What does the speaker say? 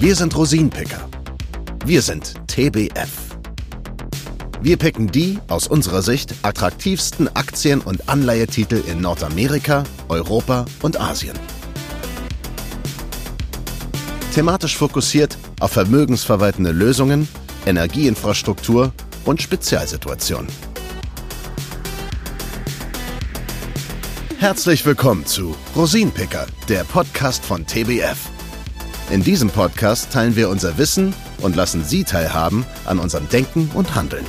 Wir sind Rosinenpicker. Wir sind TBF. Wir picken die, aus unserer Sicht, attraktivsten Aktien- und Anleihetitel in Nordamerika, Europa und Asien. Thematisch fokussiert auf vermögensverwaltende Lösungen, Energieinfrastruktur und Spezialsituationen. Herzlich willkommen zu Rosinenpicker, der Podcast von TBF. In diesem Podcast teilen wir unser Wissen und lassen Sie teilhaben an unserem Denken und Handeln.